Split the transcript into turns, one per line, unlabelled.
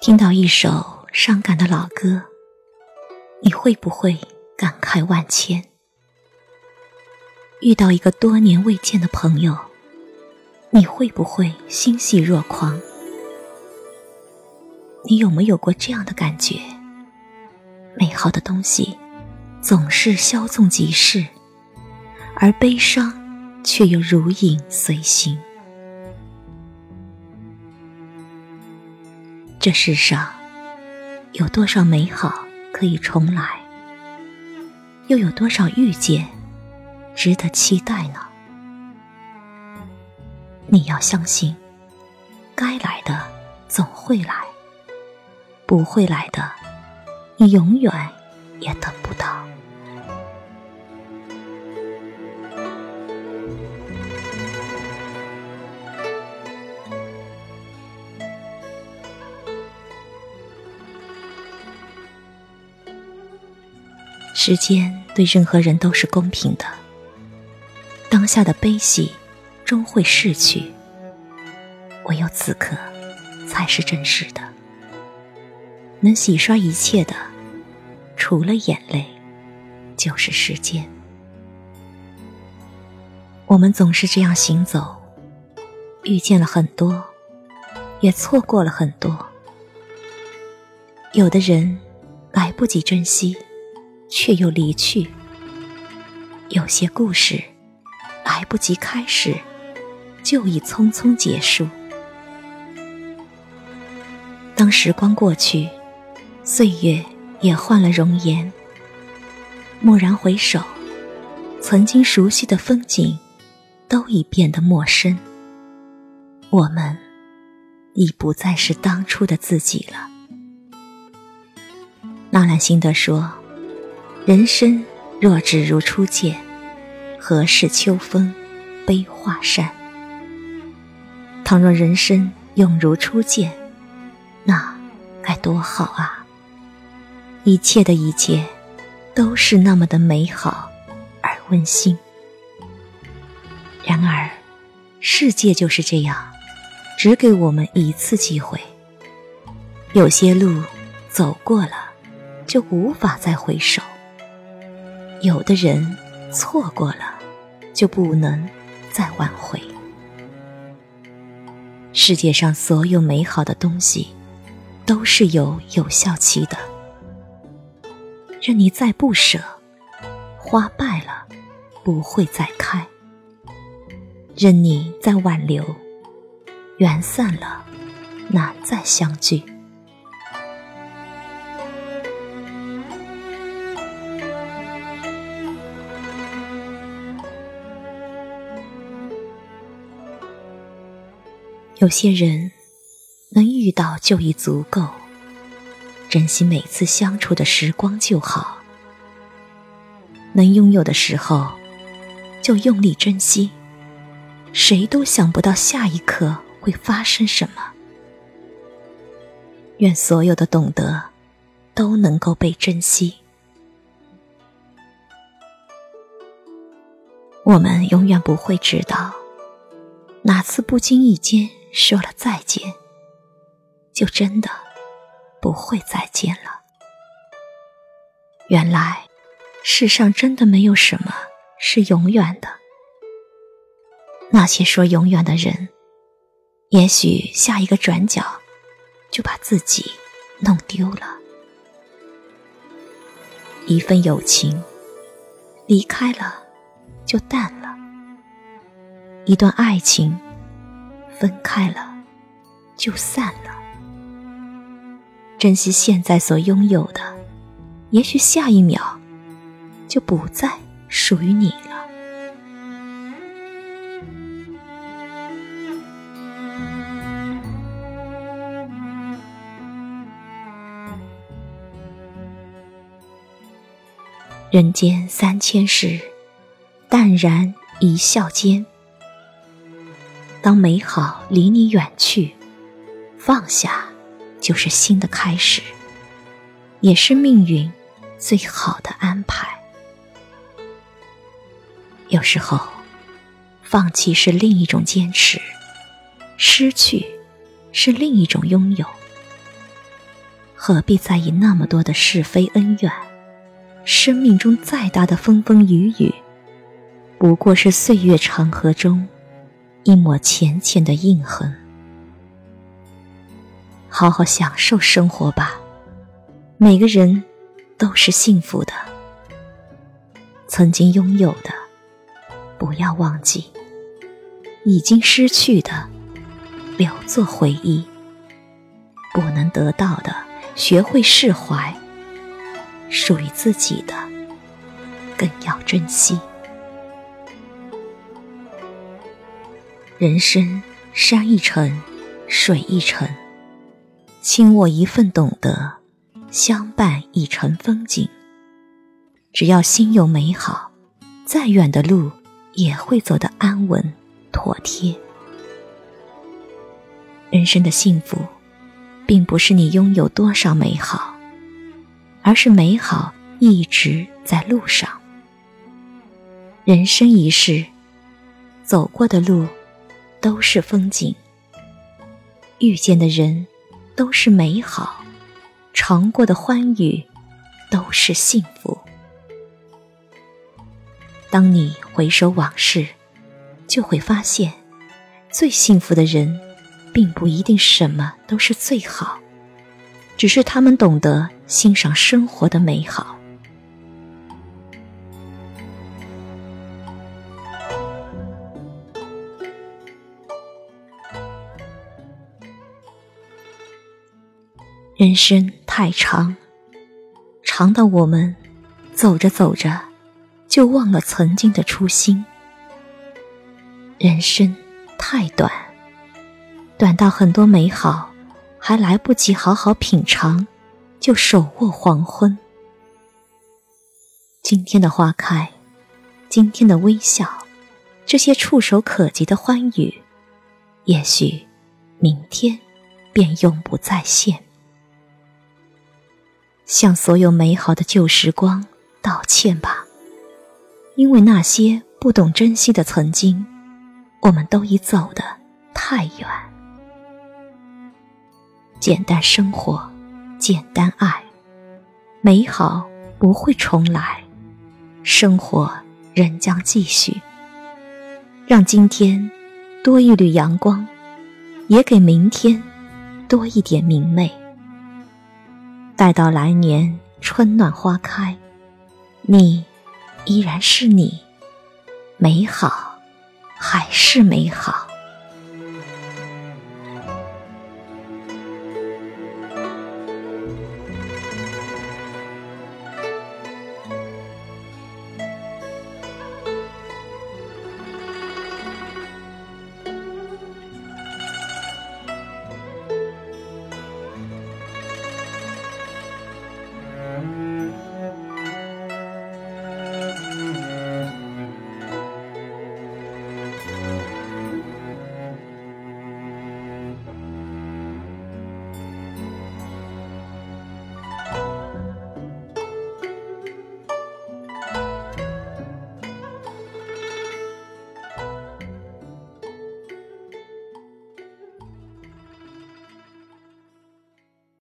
听到一首伤感的老歌，你会不会感慨万千？遇到一个多年未见的朋友，你会不会欣喜若狂？你有没有过这样的感觉？美好的东西总是稍纵即逝，而悲伤却又如影随形。这世上有多少美好可以重来？又有多少遇见值得期待呢？你要相信，该来的总会来，不会来的，你永远也等不到。时间对任何人都是公平的。当下的悲喜终会逝去，唯有此刻才是真实的。能洗刷一切的，除了眼泪，就是时间。我们总是这样行走，遇见了很多，也错过了很多。有的人来不及珍惜。却又离去，有些故事来不及开始，就已匆匆结束。当时光过去，岁月也换了容颜。蓦然回首，曾经熟悉的风景都已变得陌生，我们已不再是当初的自己了。纳兰性德说。人生若只如初见，何事秋风悲画扇？倘若人生永如初见，那该多好啊！一切的一切，都是那么的美好而温馨。然而，世界就是这样，只给我们一次机会。有些路走过了，就无法再回首。有的人错过了，就不能再挽回。世界上所有美好的东西，都是有有效期的。任你再不舍，花败了不会再开；任你再挽留，缘散了难再相聚。有些人能遇到就已足够，珍惜每次相处的时光就好。能拥有的时候，就用力珍惜。谁都想不到下一刻会发生什么。愿所有的懂得都能够被珍惜。我们永远不会知道，哪次不经意间。说了再见，就真的不会再见了。原来，世上真的没有什么是永远的。那些说永远的人，也许下一个转角就把自己弄丢了。一份友情离开了就淡了，一段爱情。分开了，就散了。珍惜现在所拥有的，也许下一秒就不再属于你了。人间三千事，淡然一笑间。当美好离你远去，放下就是新的开始，也是命运最好的安排。有时候，放弃是另一种坚持，失去是另一种拥有。何必在意那么多的是非恩怨？生命中再大的风风雨雨，不过是岁月长河中一抹浅浅的印痕。好好享受生活吧，每个人都是幸福的。曾经拥有的，不要忘记；已经失去的，留作回忆。不能得到的，学会释怀；属于自己的，更要珍惜。人生山一程，水一程，倾我一份懂得，相伴一程风景。只要心有美好，再远的路也会走得安稳妥帖。人生的幸福。并不是你拥有多少美好，而是美好一直在路上。人生一世，走过的路都是风景，遇见的人都是美好，尝过的欢愉都是幸福。当你回首往事，就会发现，最幸福的人。并不一定什么都是最好，只是他们懂得欣赏生活的美好。人生太长，长到我们走着走着就忘了曾经的初心；人生太短。短到很多美好还来不及好好品尝，就手握黄昏。今天的花开，今天的微笑，这些触手可及的欢愉，也许明天便永不再现。向所有美好的旧时光道歉吧，因为那些不懂珍惜的曾经，我们都已走得太远。简单生活，简单爱，美好不会重来，生活仍将继续。让今天多一缕阳光，也给明天多一点明媚。待到来年春暖花开，你依然是你，美好还是美好。